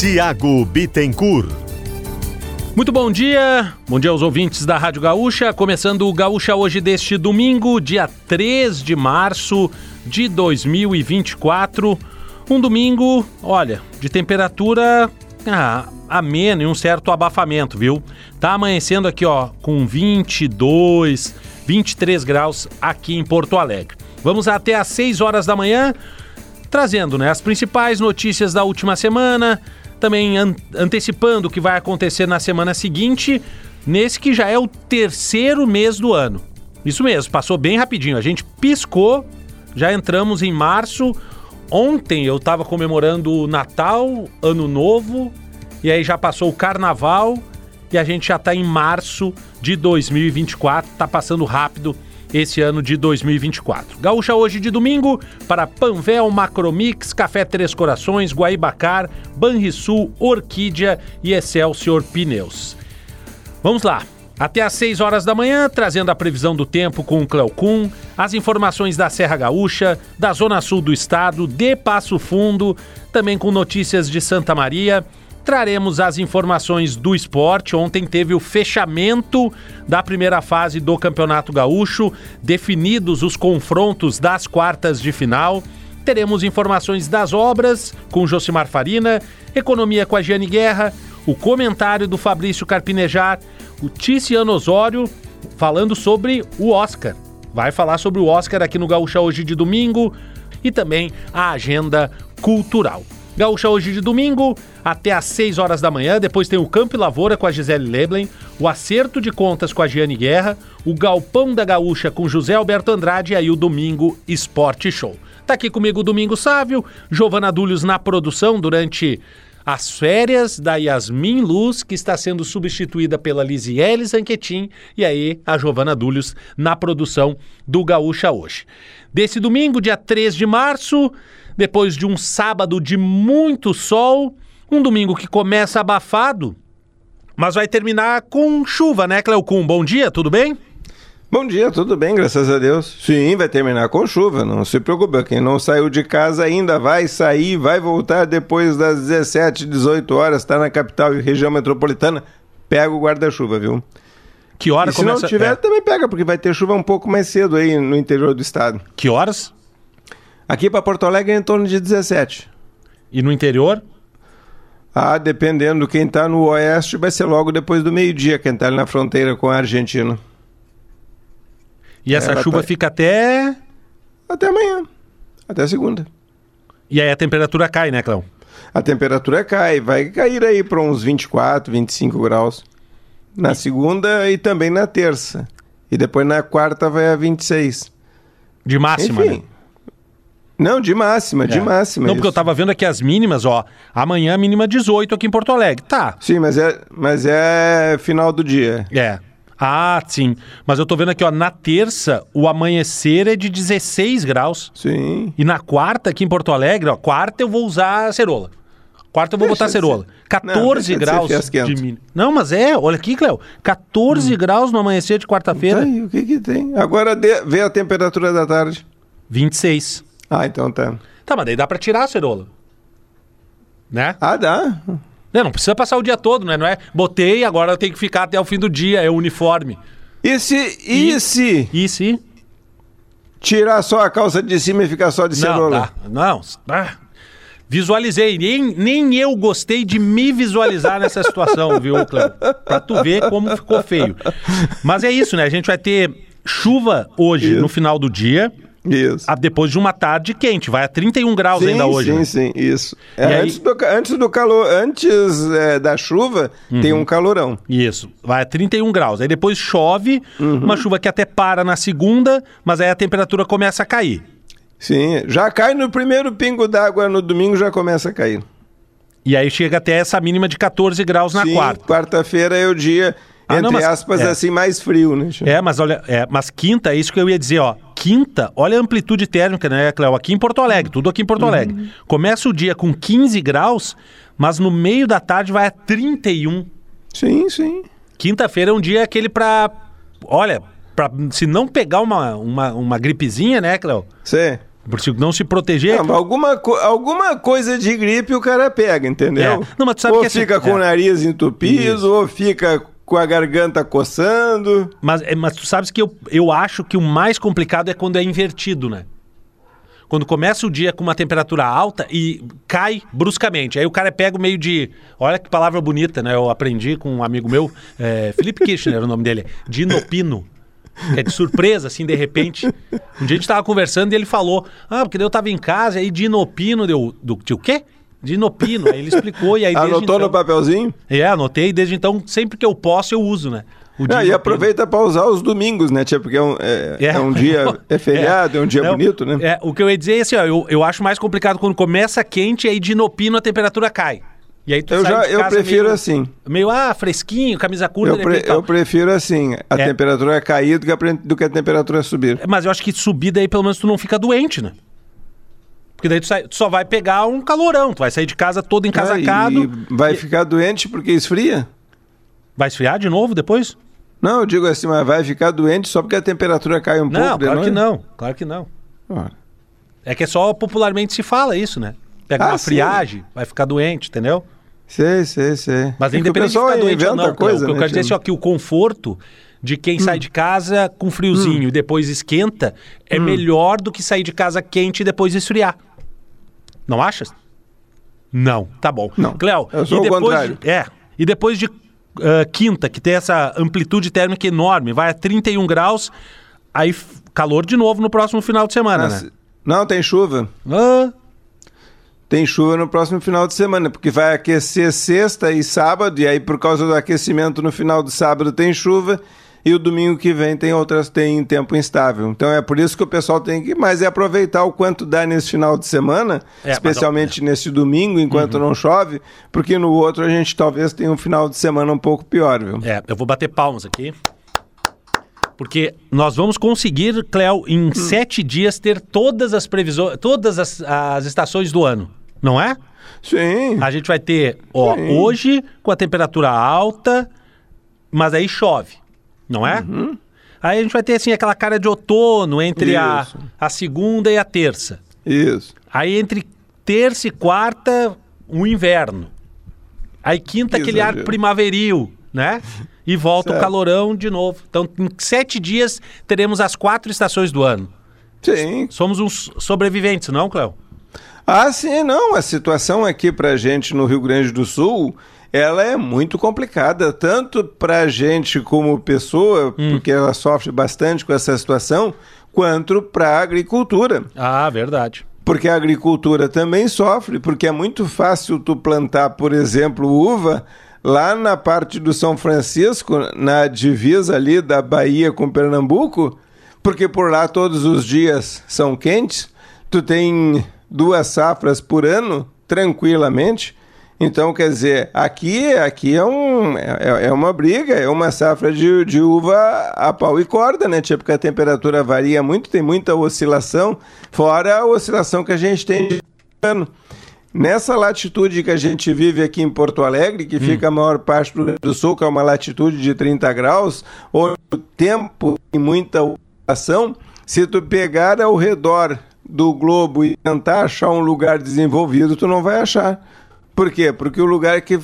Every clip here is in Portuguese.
Tiago Bittencourt. Muito bom dia, bom dia aos ouvintes da Rádio Gaúcha. Começando o Gaúcha hoje deste domingo, dia 3 de março de 2024. Um domingo, olha, de temperatura ah, amena e um certo abafamento, viu? Tá amanhecendo aqui, ó, com 22, 23 graus aqui em Porto Alegre. Vamos até às 6 horas da manhã, trazendo né, as principais notícias da última semana, também an antecipando o que vai acontecer na semana seguinte, nesse que já é o terceiro mês do ano. Isso mesmo, passou bem rapidinho. A gente piscou, já entramos em março. Ontem eu estava comemorando o Natal, Ano Novo, e aí já passou o Carnaval e a gente já está em março de 2024. Tá passando rápido esse ano de 2024. Gaúcha hoje de domingo para Panvel, Macromix, Café Três Corações, Guaibacar, Banrisul, Orquídea e Excelsior Pneus. Vamos lá. Até às 6 horas da manhã, trazendo a previsão do tempo com o Cleocum, as informações da Serra Gaúcha, da Zona Sul do Estado, de Passo Fundo, também com notícias de Santa Maria traremos as informações do esporte. Ontem teve o fechamento da primeira fase do Campeonato Gaúcho, definidos os confrontos das quartas de final. Teremos informações das obras com Josimar Farina, economia com a Giane Guerra, o comentário do Fabrício Carpinejar, o Ticiano Osório falando sobre o Oscar. Vai falar sobre o Oscar aqui no Gaúcha hoje de domingo e também a agenda cultural. Gaúcha hoje de domingo, até às 6 horas da manhã. Depois tem o Campo e Lavoura com a Gisele Leblen, o Acerto de Contas com a Giane Guerra, o Galpão da Gaúcha com José Alberto Andrade e aí o Domingo Esporte Show. Tá aqui comigo o Domingo Sávio, Giovana Dúlios na produção durante as férias da Yasmin Luz, que está sendo substituída pela Lisiele Zanquetin, e aí a Giovana Dúlios na produção do Gaúcha hoje. Desse domingo, dia 3 de março, depois de um sábado de muito sol, um domingo que começa abafado, mas vai terminar com chuva, né, Cleocum? Bom dia, tudo bem? Bom dia, tudo bem, graças a Deus. Sim, vai terminar com chuva, não se preocupe. Quem não saiu de casa ainda vai sair, vai voltar depois das 17, 18 horas, está na capital e região metropolitana. Pega o guarda-chuva, viu? Que hora e começa? Se não tiver, é. também pega, porque vai ter chuva um pouco mais cedo aí no interior do estado. Que horas? Aqui para Porto Alegre é em torno de 17. E no interior? Ah, dependendo, quem está no oeste vai ser logo depois do meio-dia, quem está ali na fronteira com a Argentina. E essa Ela chuva tá... fica até. Até amanhã. Até segunda. E aí a temperatura cai, né, Clão? A temperatura cai, vai cair aí para uns 24, 25 graus. Na segunda e também na terça. E depois na quarta vai a 26. De máxima, Enfim, né? Não, de máxima, é. de máxima. Não, porque eu tava vendo aqui as mínimas, ó. Amanhã mínima 18 aqui em Porto Alegre. Tá. Sim, mas é, mas é final do dia. É. Ah, sim. Mas eu tô vendo aqui, ó, na terça, o amanhecer é de 16 graus. Sim. E na quarta, aqui em Porto Alegre, ó, quarta eu vou usar cerola. Quarta eu vou deixa botar cerola. 14 não, graus de, de mínimo. Não, mas é, olha aqui, Cléo. 14 hum. graus no amanhecer de quarta-feira. o que que tem? Agora de, vê a temperatura da tarde. 26. Ah, então tá. Tá, mas daí dá pra tirar a cerola. Né? Ah, dá. Não, não precisa passar o dia todo, né? Não é botei, agora eu tenho que ficar até o fim do dia, é o uniforme. E se. E, e se. E se? Tirar só a calça de cima e ficar só de cerola? Não, não. Visualizei, nem, nem eu gostei de me visualizar nessa situação, viu, Cléo? Pra tu ver como ficou feio. Mas é isso, né? A gente vai ter chuva hoje isso. no final do dia. Isso. A, depois de uma tarde quente, vai a 31 graus sim, ainda hoje. Sim, né? sim, isso. É, antes, do, antes do calor, antes é, da chuva, uhum. tem um calorão. Isso, vai a 31 graus. Aí depois chove, uhum. uma chuva que até para na segunda, mas aí a temperatura começa a cair. Sim, já cai no primeiro pingo d'água no domingo, já começa a cair. E aí chega até essa mínima de 14 graus na Sim, quarta. quarta-feira é o dia, ah, entre não, mas, aspas, é. assim, mais frio, né? É, mas olha, é, mas quinta, é isso que eu ia dizer, ó quinta, olha a amplitude térmica, né, Cléo? Aqui em Porto Alegre, tudo aqui em Porto Alegre. Uhum. Começa o dia com 15 graus, mas no meio da tarde vai a 31. Sim, sim. Quinta-feira é um dia aquele pra. Olha, pra, se não pegar uma, uma, uma gripezinha, né, Cléo? Sim. Por se não se proteger. Não, alguma, co- alguma coisa de gripe o cara pega, entendeu? É. Não, mas tu sabe ou que assim- fica com é. o nariz entupido, Isso. ou fica com a garganta coçando. Mas, é, mas tu sabes que eu, eu acho que o mais complicado é quando é invertido, né? Quando começa o dia com uma temperatura alta e cai bruscamente. Aí o cara pega o meio de. Olha que palavra bonita, né? Eu aprendi com um amigo meu, é, Felipe Kirchner, o nome dele, de inopino. É de surpresa, assim, de repente. Um dia a gente tava conversando e ele falou: Ah, porque eu tava em casa, aí de inopino, deu. Do, de o quê? De inopino. Aí ele explicou e aí. desde Anotou no então- papelzinho? É, anotei, desde então, sempre que eu posso, eu uso, né? E aproveita para usar os domingos, né, tia? Porque é um, é, É. é um dia, é feriado, é, um dia Não, bonito, né? É, o que eu ia dizer é assim, ó, eu, eu acho mais complicado quando começa quente e aí de inopino a temperatura cai. E aí tu Eu, já, eu prefiro meio, assim. Meio, ah, fresquinho, camisa curta, Eu, pre- eu prefiro assim, a É. temperatura cair do que, a, do que a temperatura subir. Mas eu acho que subida aí pelo menos tu não fica doente, né? Porque daí tu, sai- tu só vai pegar um calorão, tu vai sair de casa todo encasacado, Ah, e vai ficar doente porque esfria? vai esfriar de novo depois? Não, eu digo assim, mas vai ficar doente só porque a temperatura cai um não, pouco claro que não, claro que não. Ora. É que é só popularmente se fala isso, né? Pega Ah, uma sim. friagem, vai ficar doente, entendeu? Sei, sei, sei. Mas É independente de ficar doente ou não, coisa, Cléo, o que eu né, quero dizer é assim, ó, que o conforto de quem sai de casa com friozinho e depois esquenta é melhor do que sair de casa quente e depois esfriar. Não achas? Não, tá bom. Não, Cléo, eu sou e o depois contrário. de, é, e depois de ah, quinta, que tem essa amplitude térmica enorme, vai a 31 graus, aí calor de novo no próximo final de semana, Mas- né? Não, tem chuva. Ah, Tem chuva no próximo final de semana, porque vai aquecer sexta e sábado, e aí por causa do aquecimento no final do sábado tem chuva, e o domingo que vem tem outras tem tempo instável. Então é por isso que o pessoal tem que mais é aproveitar o quanto dá nesse final de semana, É, mas especialmente nesse domingo, enquanto não chove, porque no outro a gente talvez tenha um final de semana um pouco pior, viu? É, eu vou bater palmas aqui. Porque nós vamos conseguir, Cléo, em Hum. sete dias ter todas as previsões, todas as, as estações do ano, não é? Sim. A gente vai ter, ó, Sim. hoje com a temperatura alta, mas aí chove, não é? Uhum. Aí a gente vai ter assim aquela cara de outono entre a, a segunda e a terça. Isso. Aí entre terça e quarta, o inverno. Aí quinta, Que aquele ar exagero. primaveril, né? E volta o Certo. calorão de novo. Então, em sete dias, teremos as quatro estações do ano. Sim. Somos uns sobreviventes, não, Cléo? Ah, sim, não. A situação aqui pra gente no Rio Grande do Sul, ela é muito complicada, tanto pra gente como pessoa, Hum. porque ela sofre bastante com essa situação, quanto pra agricultura. Ah, verdade. Porque a agricultura também sofre, porque é muito fácil tu plantar, por exemplo, uva lá na parte do São Francisco, na divisa ali da Bahia com Pernambuco, porque por lá todos os dias são quentes, tu tem duas safras por ano, tranquilamente. Então, quer dizer, aqui, aqui é, um, é, é uma briga, é uma safra de, de uva a pau e corda, né, tia? Porque a temperatura varia muito, tem muita oscilação, fora a oscilação que a gente tem de ano. Nessa latitude que a gente vive aqui em Porto Alegre, que fica a maior parte do Rio do Sul, que é uma latitude de 30 graus, onde o tempo tem muita oscilação, se tu pegar ao redor do globo e tentar achar um lugar desenvolvido, tu não vai achar. Por quê? Porque o lugar que,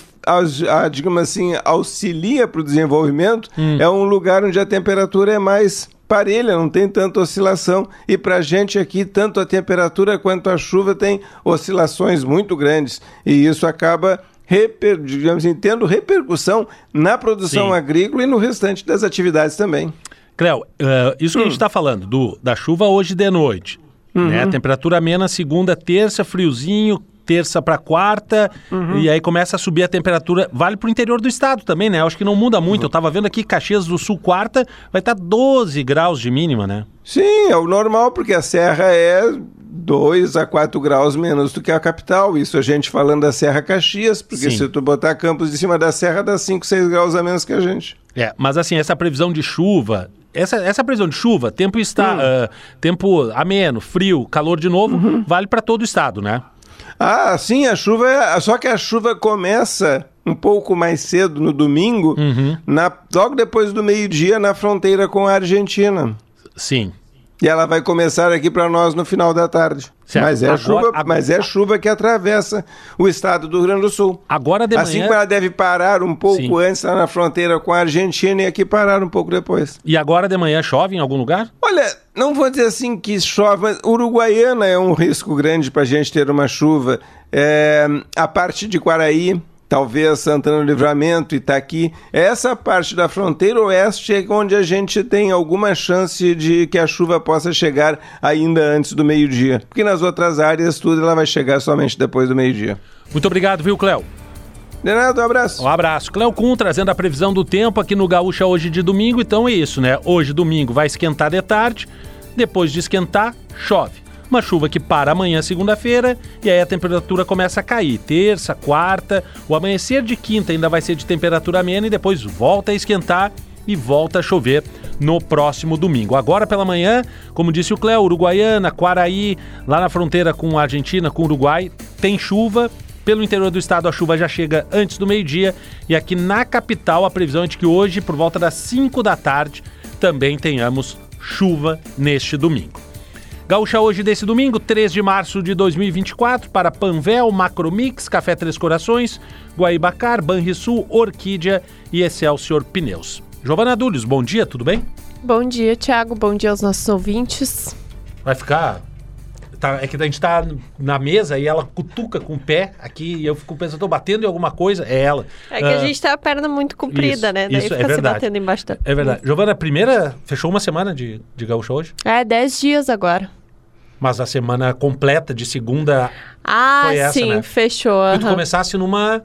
digamos assim, auxilia para o desenvolvimento é um lugar onde a temperatura é mais parelha, não tem tanta oscilação. E para a gente aqui, tanto a temperatura quanto a chuva tem oscilações muito grandes. E isso acaba, reper, digamos assim, tendo repercussão na produção Sim. agrícola e no restante das atividades também. Cléo, eh, isso que a Hum. gente está falando, do, da chuva hoje de noite. Uhum. Né? Temperatura amena segunda, terça, friozinho, terça para quarta, Uhum. e aí começa a subir a temperatura. Vale para o interior do estado também, né? Acho que não muda muito. Eu estava vendo aqui Caxias do Sul, quarta, vai estar 12 graus de mínima, né? Sim, é o normal, porque a serra é 2 a 4 graus menos do que a capital. Isso a gente falando da Serra Caxias, porque Sim. se tu botar campos de cima da serra, dá 5, 6 graus a menos que a gente. É, mas assim, essa previsão de chuva, essa, essa previsão de chuva, tempo está, Hum. ah, tempo ameno, frio, calor de novo, Uhum. vale para todo o estado, né? Ah, sim, a chuva é. Só que a chuva começa um pouco mais cedo no domingo, Uhum. na... logo depois do meio-dia, na fronteira com a Argentina. Sim. E ela vai começar aqui para nós no final da tarde. Certo. Mas é, Agora- chuva, agora- mas é chuva que atravessa o estado do Rio Grande do Sul. Agora de Assim manhã. como ela deve parar um pouco Sim. antes lá na fronteira com a Argentina e aqui parar um pouco depois. E agora de manhã chove em algum lugar? Olha, não vou dizer assim que chove, mas Uruguaiana é um risco grande para a gente ter uma chuva. É, a parte de Quaraí, talvez Santana do Livramento, Itaqui, essa parte da fronteira oeste é onde a gente tem alguma chance de que a chuva possa chegar ainda antes do meio-dia. Porque nas outras áreas tudo ela vai chegar somente depois do meio-dia. Muito obrigado, viu, Cléo? De nada, um abraço. Um abraço. Cléo Kuhn trazendo a previsão do tempo aqui no Gaúcha hoje de domingo. Então é isso, né? Hoje, domingo, vai esquentar de tarde. Depois de esquentar, chove. Uma chuva que para amanhã, segunda-feira, e aí a temperatura começa a cair. Terça, quarta, o amanhecer de quinta ainda vai ser de temperatura amena e depois volta a esquentar e volta a chover no próximo domingo. Agora pela manhã, como disse o Cléo, Uruguaiana, Quaraí, lá na fronteira com a Argentina, com o Uruguai, tem chuva. Pelo interior do estado, a chuva já chega antes do meio-dia. E aqui na capital, a previsão é de que hoje, por volta das 5 da tarde, também tenhamos chuva neste domingo. Gaúcha hoje desse domingo, 3 de março de 2024, para Panvel, Macromix, Café Três Corações, Guaibacar, Banrisul, Orquídea e Excelsior Pneus. Giovana Dúlios, bom dia, tudo bem? Bom dia, Thiago. Bom dia aos nossos ouvintes. Vai ficar. tá- é que a gente tá na mesa e ela cutuca com o pé aqui e eu fico pensando, tô batendo em alguma coisa. É ela. É que Ah, a gente tá a perna muito comprida, isso, né? Daí isso, é fica se verdade. batendo embaixo da... É verdade. Giovana, primeira fechou uma semana de, de gaúcha hoje, É, 10 dias agora. Mas a semana completa de segunda Ah, Foi essa, sim, né? fechou. tu começasse numa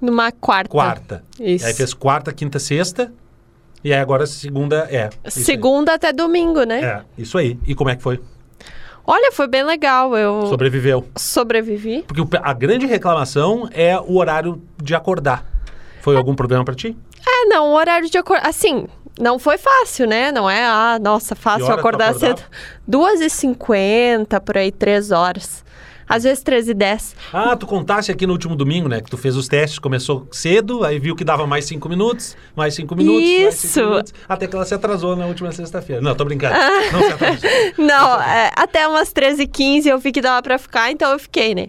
Numa quarta. quarta. Isso. E aí fez quarta, quinta, sexta. E aí agora segunda é. isso aí. Segunda até domingo, né? É, isso aí. E como é que foi? Olha, foi bem legal. Eu Sobreviveu. sobrevivi. Porque a grande reclamação é o horário de acordar. Foi algum problema pra ti? É, não, o horário de acordar. Assim, não foi fácil, né? Não é, ah, nossa, fácil acordar acordava? cedo. 2h50, por aí, 3 horas. Às vezes 13 e 10. Ah, tu contasse aqui no último domingo, né? Que tu fez os testes, começou cedo, aí viu que dava mais cinco minutos, mais cinco minutos, mais cinco Isso. minutos, até que ela se atrasou na última sexta-feira. Não, tô brincando. Não se atrasou. Não, é, até umas 13h15 eu vi que dava pra ficar, então eu fiquei, né?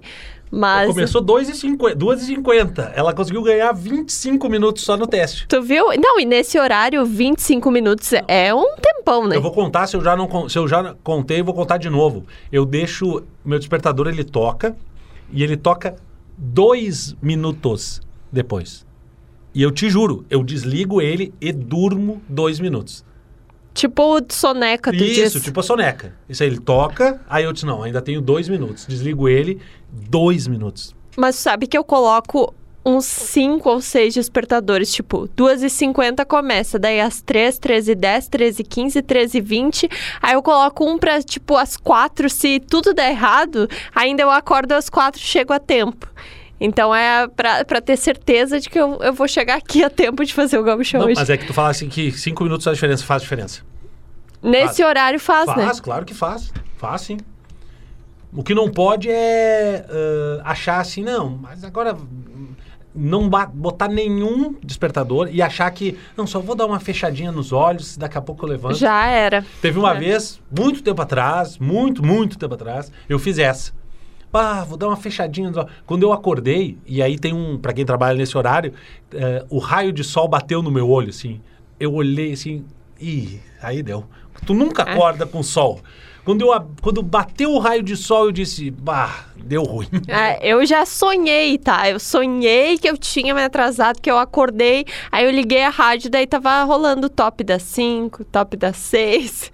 Mas. Começou 2h50, 2h50. Ela conseguiu ganhar 25 minutos só no teste. Tu viu? Não, e nesse horário, 25 minutos é um tempão, né? Eu vou contar, se eu já não se eu já contei, eu vou contar de novo. Eu deixo meu despertador, ele toca e ele toca dois minutos depois. E eu te juro, eu desligo ele e durmo dois minutos. Tipo soneca, tu Isso, diz. tipo a soneca. Isso aí, ele toca, aí eu disse, não, ainda tenho dois minutos. Desligo ele, dois minutos. Mas sabe que eu coloco uns 5 ou 6 despertadores, tipo, 2h50 começa, daí às 3, 13h10, 13h15, 13h20, aí eu coloco um pra, tipo, às 4, se tudo der errado, ainda eu acordo às 4 e chego a tempo. Então é pra, pra ter certeza de que eu, eu vou chegar aqui a tempo de fazer o gaúcho Não, hoje. mas é que tu fala assim que cinco minutos faz diferença, faz diferença. Nesse horário faz, né? Faz, claro que faz. Faz sim. O que não pode é ah, achar assim, não, mas agora hum, não botar nenhum despertador e achar que, não, só vou dar uma fechadinha nos olhos, daqui a pouco eu levanto. Já era. Teve uma É. vez, muito tempo atrás, muito, muito tempo atrás, eu fiz essa. Ah, vou dar uma fechadinha. Quando eu acordei, e aí tem um, pra quem trabalha nesse horário, eh, o raio de sol bateu no meu olho, assim. Eu olhei assim, ih, aí deu. Tu nunca É. acorda com sol. Quando, eu, quando bateu o raio de sol, eu disse, bah, deu ruim. É, eu já sonhei, tá? Eu sonhei que eu tinha me atrasado, que eu acordei, aí eu liguei a rádio, daí tava rolando o top das 5, top das 6.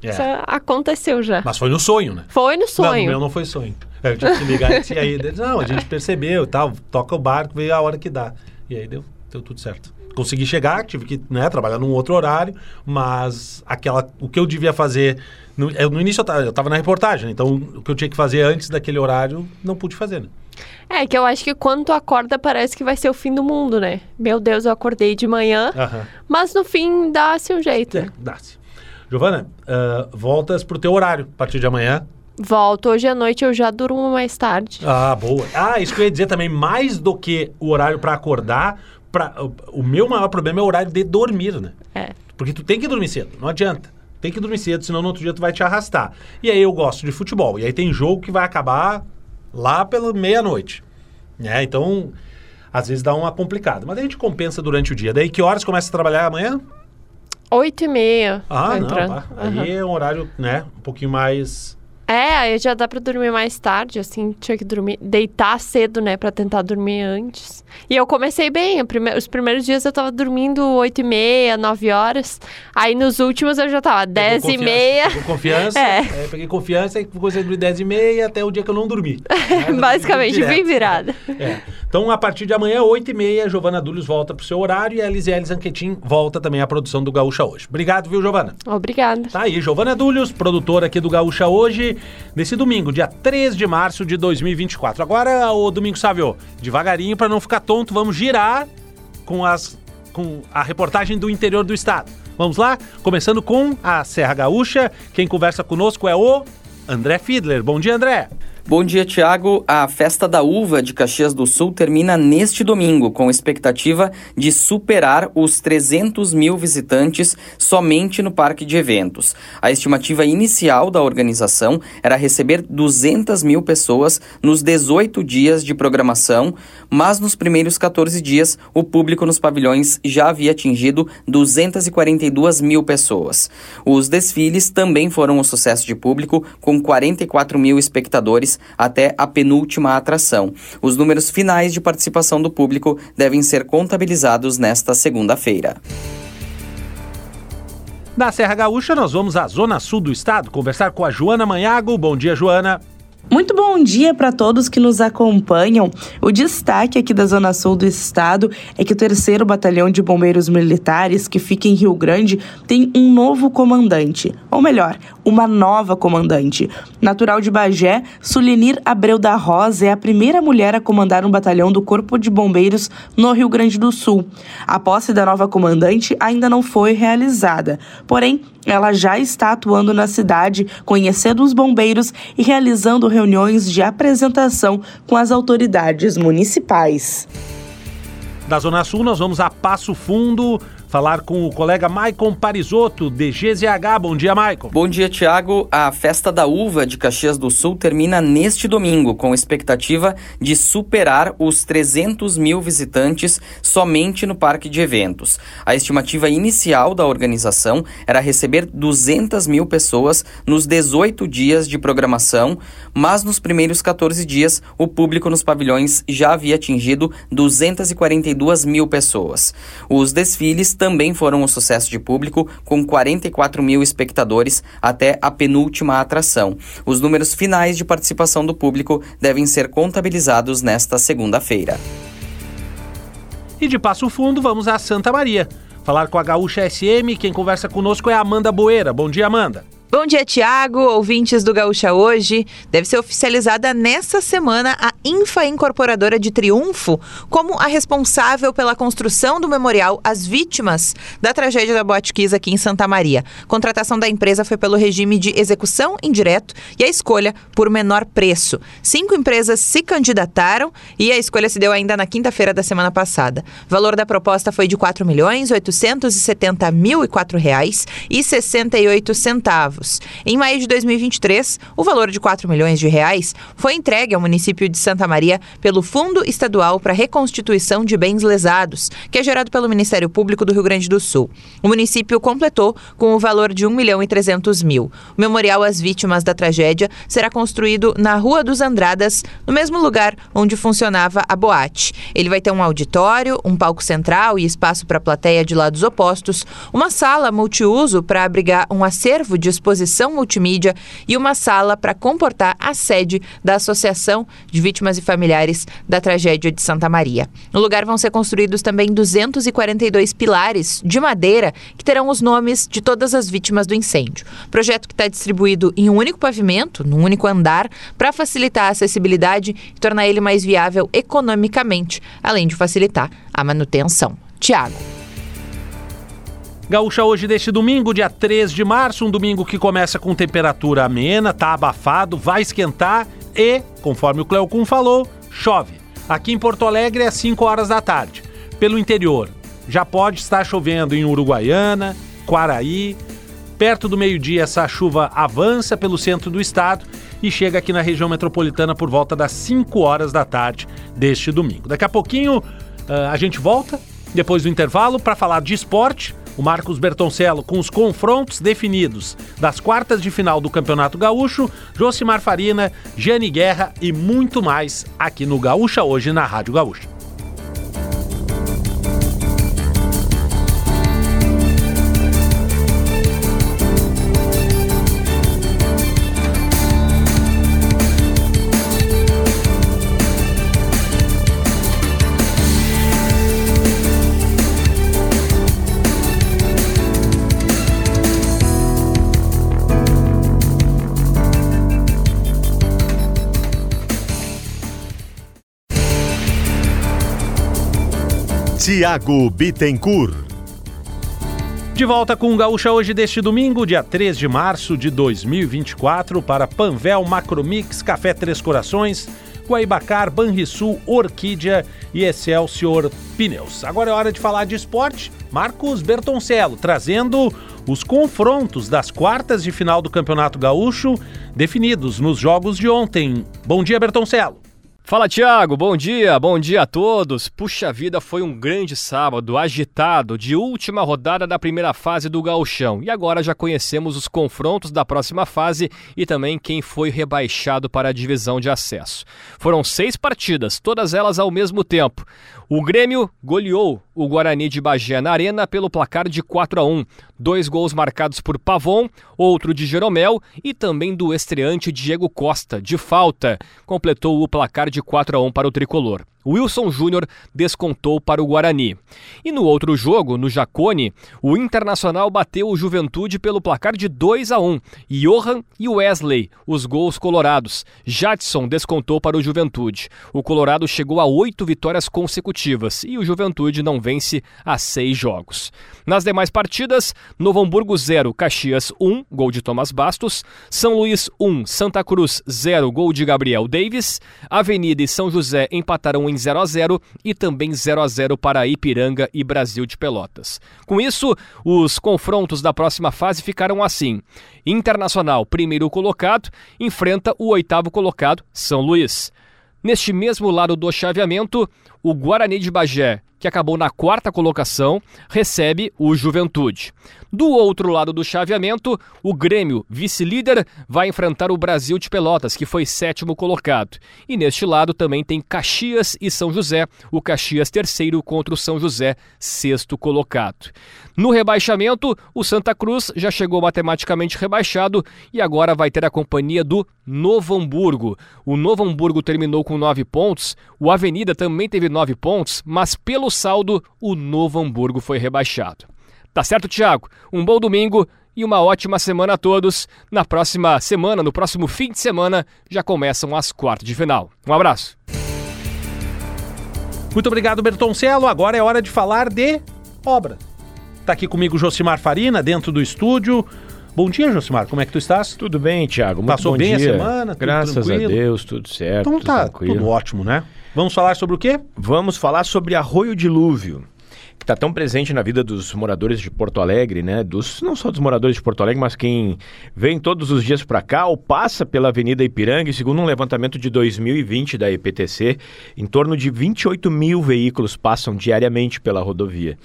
É. Isso aconteceu já. Mas foi no sonho, né? Foi no Não, o sonho. meu não foi sonho. Eu tive que ligar e aí, Eles, não, a gente percebeu e tal, toca o barco, veio a hora que dá. E aí deu, deu tudo certo. Consegui chegar, tive que né, trabalhar num outro horário, mas aquela, o que eu devia fazer. No, eu- no início eu tava, eu tava na reportagem, então o que eu tinha que fazer antes daquele horário, não pude fazer, né? É que eu acho que quando tu acorda parece que vai ser o fim do mundo, né? Meu Deus, eu acordei de manhã, Aham. mas no fim dá-se um jeito. É, dá-se. Giovana, ah, voltas pro teu horário a partir de amanhã. Volto hoje à noite, eu já durmo mais tarde. Ah, boa. Ah, isso que eu ia dizer também, mais do que o horário pra acordar, pra, o, meu maior problema é o horário de dormir, né? É. Porque tu tem que dormir cedo, não adianta. tem que dormir cedo, senão no outro dia tu vai te arrastar. E aí eu gosto de futebol. E aí tem jogo que vai acabar lá pela meia-noite. Né? Então, às vezes dá uma complicada. Mas a gente compensa durante o dia. Daí que horas começa a trabalhar amanhã? Oito e meia. Ah, não. Aí é um horário, né, um pouquinho mais. É, aí já dá pra dormir mais tarde, assim, tinha que dormir, deitar cedo, né, pra tentar dormir antes. E eu comecei bem, prime- os primeiros dias eu tava dormindo oito e meia, nove horas, aí nos últimos eu já tava dez Pegou e confiança- meia, Pegou confiança. É. é, peguei confiança e a dormir 10 e meia até o dia que eu não dormi. Né? basicamente, bem virada. É. Então, a partir de amanhã, 8h30, Giovana Dúlios volta pro seu horário e a Elisiele Zanquetin volta também à produção do Gaúcha Hoje. Obrigado, viu, Giovana? Obrigada. Tá aí, Giovana Dúlios, produtora aqui do Gaúcha Hoje, nesse domingo, dia 3 de março de 2024. Agora, o Domingo Sávio, devagarinho para não ficar tonto, vamos girar com, as, com a reportagem do interior do estado. Vamos lá? Começando com a Serra Gaúcha. Quem conversa conosco é o André Fiedler. Bom dia, André. Bom dia, Tiago. A Festa da Uva de Caxias do Sul termina neste domingo, com expectativa de superar os 300 mil visitantes somente no parque de eventos. A estimativa inicial da organização era receber 200 mil pessoas nos 18 dias de programação, mas nos primeiros 14 dias o público nos pavilhões já havia atingido 242 mil pessoas. Os desfiles também foram um sucesso de público, com 44 mil espectadores até a penúltima atração. Os números finais de participação do público devem ser contabilizados nesta segunda-feira. Da Serra Gaúcha, nós vamos à Zona Sul do estado conversar com a Joana Manhago. Bom dia, Joana. Muito bom dia para todos que nos acompanham. O destaque aqui da Zona Sul do estado é que o terceiro Batalhão de Bombeiros Militares, que fica em Rio Grande, tem um novo comandante, ou melhor, uma nova comandante. Natural de Bagé, Sulinir Abreu da Rosa é a primeira mulher a comandar um batalhão do Corpo de Bombeiros no Rio Grande do Sul. A posse da nova comandante ainda não foi realizada, porém, ela já está atuando na cidade, conhecendo os bombeiros e realizando reuniões de apresentação com as autoridades municipais. Da Zona Sul, nós vamos a Passo Fundo falar com o colega Maicon Parisotto, de GZH. Bom dia, Maicon. Bom dia, Tiago. A Festa da Uva de Caxias do Sul termina neste domingo, com expectativa de superar os 300 mil visitantes somente no parque de eventos. A estimativa inicial da organização era receber 200 mil pessoas nos 18 dias de programação, mas nos primeiros 14 dias o público nos pavilhões já havia atingido 242 mil pessoas. Os desfiles também foram um sucesso de público, com 44 mil espectadores até a penúltima atração. Os números finais de participação do público devem ser contabilizados nesta segunda-feira. E de Passo Fundo, vamos a Santa Maria. Falar com a Gaúcha SM. Quem conversa conosco é a Amanda Boeira. Bom dia, Amanda. Bom dia, Tiago, ouvintes do Gaúcha Hoje. Deve ser oficializada nesta semana a Infa Incorporadora de Triunfo como a responsável pela construção do memorial às vítimas da tragédia da Boate Kiss aqui em Santa Maria. Contratação da empresa foi pelo regime de execução indireto e a escolha por menor preço. Cinco empresas se candidataram e a escolha se deu ainda na quinta-feira da semana passada. O valor da proposta foi de R$ 4 milhões 870 mil e quatro reais 68 centavos. Em maio de 2023, o valor de 4 milhões de reais foi entregue ao município de Santa Maria pelo Fundo Estadual para Reconstituição de Bens Lesados, que é gerado pelo Ministério Público do Rio Grande do Sul. O município completou com o valor de 1 milhão e 300 mil. O memorial às vítimas da tragédia será construído na Rua dos Andradas, no mesmo lugar onde funcionava a boate. Ele vai ter um auditório, um palco central e espaço para plateia de lados opostos, uma sala multiuso para abrigar um acervo de exposição multimídia e uma sala para comportar a sede da Associação de Vítimas e Familiares da Tragédia de Santa Maria. No lugar vão ser construídos também 242 pilares de madeira que terão os nomes de todas as vítimas do incêndio. Projeto que está distribuído em um único pavimento, num único andar, para facilitar a acessibilidade e tornar ele mais viável economicamente, além de facilitar a manutenção. Tiago. Gaúcha hoje deste domingo, dia 3 de março, um domingo que começa com temperatura amena, tá abafado, vai esquentar e, conforme o Cleocum falou, chove. Aqui em Porto Alegre é 5 horas da tarde. Pelo interior, já pode estar chovendo em Uruguaiana, Quaraí, Perto do meio-dia, essa chuva avança pelo centro do estado e chega aqui na região metropolitana por volta das 5 horas da tarde deste domingo. Daqui a pouquinho uh, a gente volta, depois do intervalo, para falar de esporte. O Marcos Bertoncello com os confrontos definidos das quartas de final do Campeonato Gaúcho, Josimar Farina, Jane Guerra e muito mais aqui no Gaúcha Hoje na Rádio Gaúcha. Tiago Bittencourt. De volta com o Gaúcha hoje deste domingo, dia 3 de março de 2024, para Panvel Macromix, Café Três Corações, Guaibacar, Banrisul, Orquídea e Excelsior Pneus. Agora é hora de falar de esporte. Marcos Bertoncello trazendo os confrontos das quartas de final do Campeonato Gaúcho definidos nos jogos de ontem. Bom dia, Bertoncello. Fala Tiago, bom dia, bom dia a todos. Puxa vida, foi um grande sábado, agitado, de última rodada da primeira fase do Gauchão. E agora já conhecemos os confrontos da próxima fase e também quem foi rebaixado para a divisão de acesso. Foram seis partidas, todas elas ao mesmo tempo. O Grêmio goleou o Guarani de Bagé na Arena pelo placar de 4 a 1. Dois gols marcados por Pavon, outro de Jeromel e também do estreante Diego Costa, de falta. Completou o placar de 4 a 1 para o tricolor. Wilson Júnior descontou para o Guarani. E no outro jogo, no Jacone, o Internacional bateu o Juventude pelo placar de 2 a 1. Johan e Wesley, os gols colorados. Jadson descontou para o Juventude. O Colorado chegou a oito vitórias consecutivas e o Juventude não vence há seis jogos. Nas demais partidas, Novo Hamburgo 0, Caxias 1, gol de Thomas Bastos, São Luís 1, Santa Cruz 0, gol de Gabriel Davis, Avenida e São José empataram em 0 a 0 e também 0 a 0 para Ipiranga e Brasil de Pelotas. Com isso, os confrontos da próxima fase ficaram assim: Internacional, primeiro colocado, enfrenta o oitavo colocado, São Luís. Neste mesmo lado do chaveamento, o Guarani de Bagé, que acabou na quarta colocação, recebe o Juventude. Do outro lado do chaveamento, o Grêmio, vice-líder, vai enfrentar o Brasil de Pelotas, que foi sétimo colocado. E neste lado também tem Caxias e São José, o Caxias terceiro contra o São José, sexto colocado. No rebaixamento, o Santa Cruz já chegou matematicamente rebaixado e agora vai ter a companhia do Novo Hamburgo. O Novo Hamburgo terminou com nove pontos, o Avenida também teve nove pontos, mas pelo saldo, o Novo Hamburgo foi rebaixado. Tá certo, Thiago? Um bom domingo e uma ótima semana a todos. Na próxima semana, no próximo fim de semana, já começam as quartas de final. Um abraço. Muito obrigado, Bertoncello. Agora é hora de falar de obra. Tá aqui comigo Josimar Farina, dentro do estúdio. Bom dia, Josimar. Como é que tu estás? Tudo bem, Thiago. Muito Passou bom bem dia. a semana? Tudo Graças a Deus, tudo certo. Então tá tranquilo. tudo ótimo, né? Vamos falar sobre o quê? Vamos falar sobre Arroio Dilúvio, que está tão presente na vida dos moradores de Porto Alegre, né? Dos, não só dos moradores de Porto Alegre, mas quem vem todos os dias para cá ou passa pela Avenida Ipiranga, e segundo um levantamento de 2020 da EPTC, em torno de 28 mil veículos passam diariamente pela rodovia.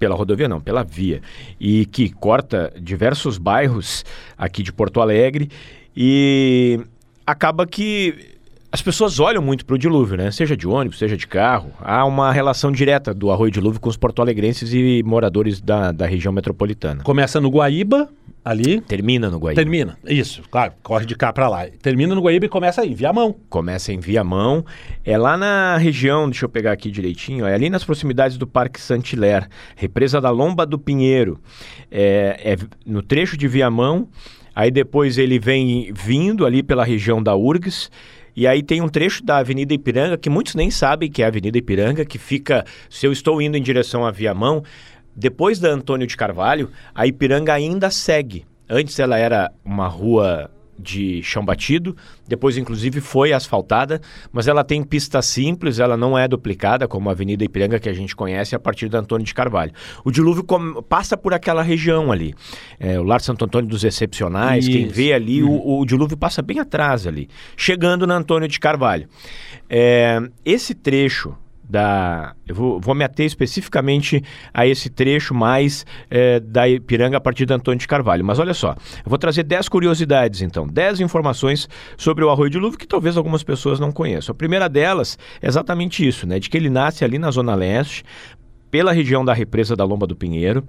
Pela rodovia não, pela via. E que corta diversos bairros aqui de Porto Alegre e acaba que as pessoas olham muito para o dilúvio, né? Seja de ônibus, seja de carro. Há uma relação direta do Arroio Dilúvio com os porto-alegrenses e moradores da, da região metropolitana. Começa no Guaíba, ali. Termina no Guaíba. Termina. Isso, claro, corre de cá pra lá. Termina no Guaíba e começa aí, Viamão. Começa em Viamão. É lá na região, deixa eu pegar aqui direitinho, é ali nas proximidades do Parque Santiler, represa da Lomba do Pinheiro. É, é no trecho de Viamão, aí depois ele vem vindo ali pela região da URGS. E aí tem um trecho da Avenida Ipiranga, que muitos nem sabem que é a Avenida Ipiranga, que fica, se eu estou indo em direção a Viamão, depois da Antônio de Carvalho, a Ipiranga ainda segue. Antes ela era uma rua de chão batido, depois inclusive foi asfaltada, mas ela tem pista simples, ela não é duplicada como a Avenida Ipiranga que a gente conhece a partir da Antônio de Carvalho. O dilúvio passa por aquela região ali, é, o Lar Santo Antônio dos Excepcionais, quem Isso. vê ali, o, o dilúvio passa bem atrás ali, chegando na Antônio de Carvalho. É, esse trecho da. Eu vou, vou me ater especificamente a esse trecho mais é, da Ipiranga a partir da Antônio de Carvalho. Mas olha só, eu vou trazer 10 curiosidades, então, 10 informações sobre o Arroio de Luvo que talvez algumas pessoas não conheçam. A primeira delas é exatamente isso, né? De que ele nasce ali na Zona Leste, pela região da represa da Lomba do Pinheiro.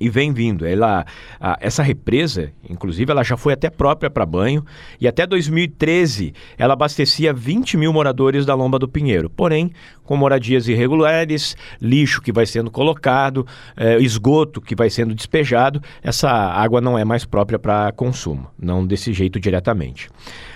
E vem vindo. Ela, a- essa represa, inclusive, ela já foi até própria para banho. E até 2013, ela abastecia 20 mil moradores da Lomba do Pinheiro. Porém, com moradias irregulares, lixo que vai sendo colocado, eh, esgoto que vai sendo despejado, essa água não é mais própria para consumo. Não desse jeito diretamente.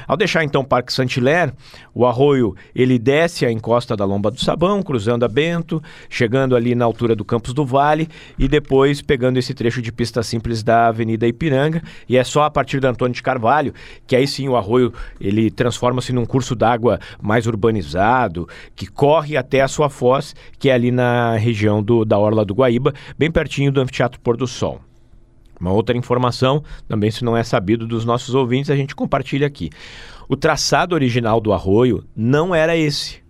Ao deixar então o Parque Santilher, o arroio ele desce a encosta da Lomba do Sabão, cruzando a Bento, chegando ali na altura do Campos do Vale e depois pegando esse trecho de pista simples da Avenida Ipiranga. E é só a partir da Antônio de Carvalho que aí sim o arroio ele transforma-se num curso d'água mais urbanizado, que corre até a sua foz, que é ali na região do, da Orla do Guaíba, bem pertinho do Anfiteatro Pôr do Sol. Uma outra informação, também se não é sabido dos nossos ouvintes, a gente compartilha aqui. O traçado original do arroio não era esse.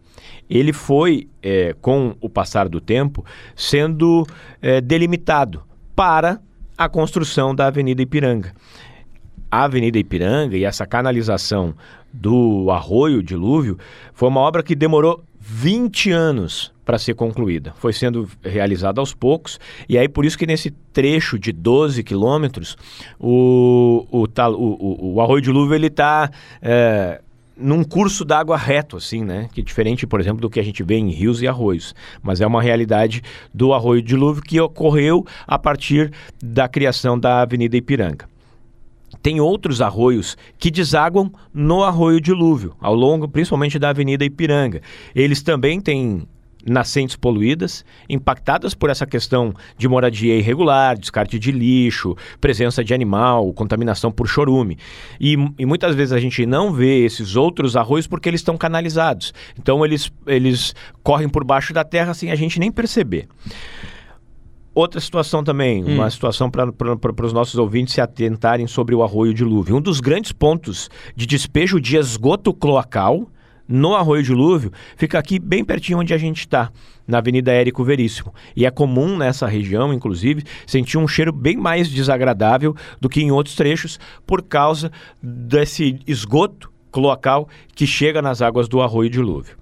Ele foi, eh, com o passar do tempo, sendo eh, delimitado para a construção da Avenida Ipiranga. A Avenida Ipiranga e essa canalização do arroio dilúvio foi uma obra que demorou 20 anos para ser concluída. Foi sendo realizada aos poucos, e aí por isso que nesse trecho de 12 quilômetros, o, o, o, o, arroio dilúvio ele está num curso d'água reto, assim, né? Que é diferente, por exemplo, do que a gente vê em rios e arroios. Mas é uma realidade do arroio dilúvio que ocorreu a partir da criação da Avenida Ipiranga. Tem outros arroios que desaguam no arroio dilúvio, ao longo principalmente da Avenida Ipiranga. Eles também têm nascentes poluídas, impactadas por essa questão de moradia irregular, descarte de lixo, presença de animal, contaminação por chorume. E, e muitas vezes a gente não vê esses outros arroios porque eles estão canalizados. Então eles, eles correm por baixo da terra sem a gente nem perceber. Outra situação também, uma situação para os nossos ouvintes se atentarem sobre o arroio dilúvio. Um dos grandes pontos de despejo de esgoto cloacal no arroio dilúvio fica aqui bem pertinho onde a gente está, na Avenida Érico Veríssimo. E é comum nessa região, inclusive, sentir um cheiro bem mais desagradável do que em outros trechos por causa desse esgoto cloacal que chega nas águas do arroio dilúvio.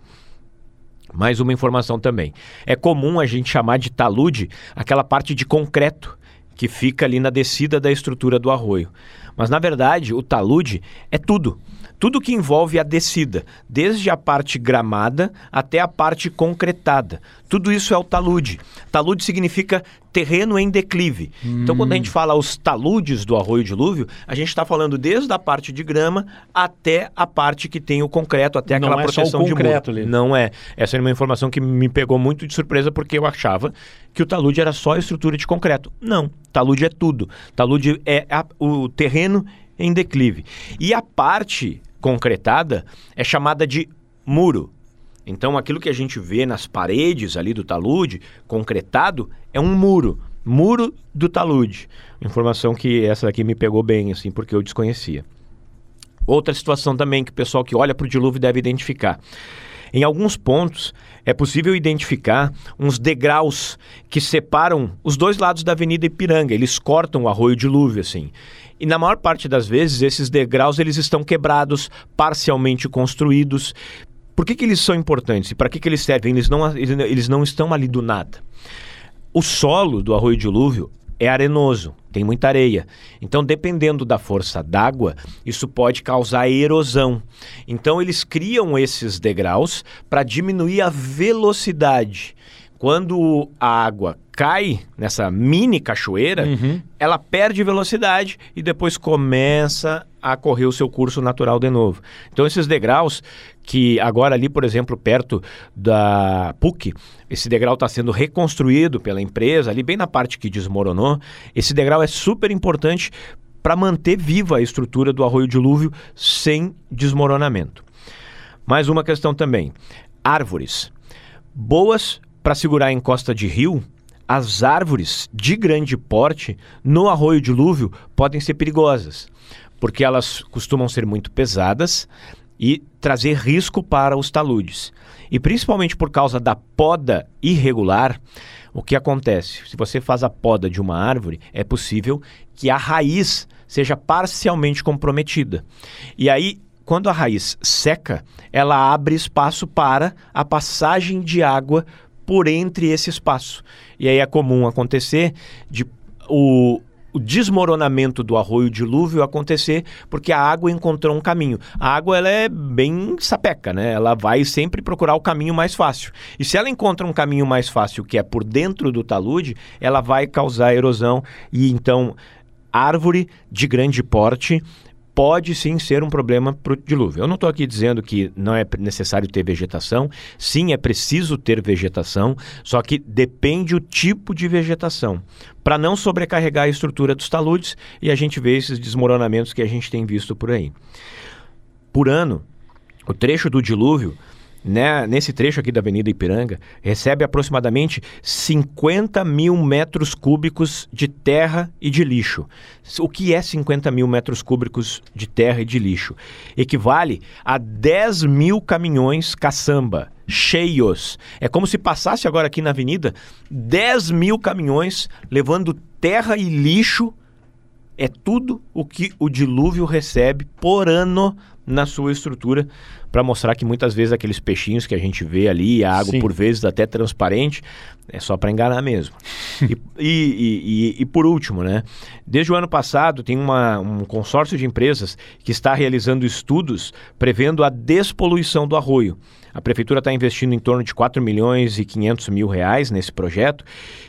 Mais uma informação também. É comum a gente chamar de talude aquela parte de concreto que fica ali na descida da estrutura do arroio. Mas na verdade, o talude é tudo. Tudo que envolve a descida, desde a parte gramada até a parte concretada. Tudo isso é o talude. Talude significa terreno em declive. Então, quando a gente fala os taludes do arroio dilúvio, a gente está falando desde a parte de grama até a parte que tem o concreto, até Não aquela é só o proteção de concreto muro. Não é. Essa é uma informação que me pegou muito de surpresa porque eu achava que o talude era só a estrutura de concreto. Não. Talude é tudo. Talude é a- o terreno em declive. E a parte concretada é chamada de muro. Então, aquilo que a gente vê nas paredes ali do talude, concretado, é um muro. Muro do talude. Informação que essa aqui me pegou bem, assim, porque eu desconhecia. Outra situação também que o pessoal que olha para o dilúvio deve identificar. Em alguns pontos, é possível identificar uns degraus que separam os dois lados da Avenida Ipiranga. Eles cortam o arroio dilúvio, assim. E na maior parte das vezes, esses degraus eles estão quebrados, parcialmente construídos. Por que, que eles são importantes e para que, que eles servem? Eles não, eles não estão ali do nada. O solo do arroio dilúvio é arenoso, tem muita areia. Então, dependendo da força d'água, isso pode causar erosão. Então, eles criam esses degraus para diminuir a velocidade. Quando a água cai nessa mini cachoeira, ela perde velocidade e depois começa a correr o seu curso natural de novo. Então, esses degraus que agora ali, por exemplo, perto da PUC, esse degrau está sendo reconstruído pela empresa, ali bem na parte que desmoronou. Esse degrau é super importante para manter viva a estrutura do arroio dilúvio sem desmoronamento. Mais uma questão também: árvores. Boas para segurar a encosta de rio, as árvores de grande porte no arroio dilúvio podem ser perigosas, porque elas costumam ser muito pesadas e trazer risco para os taludes. E principalmente por causa da poda irregular, o que acontece? Se você faz a poda de uma árvore, é possível que a raiz seja parcialmente comprometida. E aí, quando a raiz seca, ela abre espaço para a passagem de água por entre esse espaço. E aí é comum acontecer de o, o desmoronamento do arroio dilúvio acontecer porque a água encontrou um caminho. A água ela é bem sapeca, né? Ela vai sempre procurar o caminho mais fácil. E se ela encontra um caminho mais fácil que é por dentro do talude, ela vai causar erosão e então árvore de grande porte pode sim ser um problema para o dilúvio. Eu não estou aqui dizendo que não é necessário ter vegetação, sim, é preciso ter vegetação, só que depende o tipo de vegetação, para não sobrecarregar a estrutura dos taludes e a gente vê esses desmoronamentos que a gente tem visto por aí. Por ano, o trecho do dilúvio né, nesse trecho aqui da Avenida Ipiranga, recebe aproximadamente 50 mil metros cúbicos de terra e de lixo. O que é 50 mil metros cúbicos de terra e de lixo? Equivale a 10 mil caminhões caçamba cheios. É como se passasse agora aqui na avenida 10 mil caminhões levando terra e lixo. É tudo o que o dilúvio recebe por ano na sua estrutura para mostrar que muitas vezes aqueles peixinhos que a gente vê ali, a água Sim. por vezes até transparente, é só para enganar mesmo. e, e, e, e, por último, né? Desde o ano passado tem uma, um consórcio de empresas que está realizando estudos prevendo a despoluição do arroio. A prefeitura está investindo em torno de 4 milhões e 500 mil reais nesse projeto,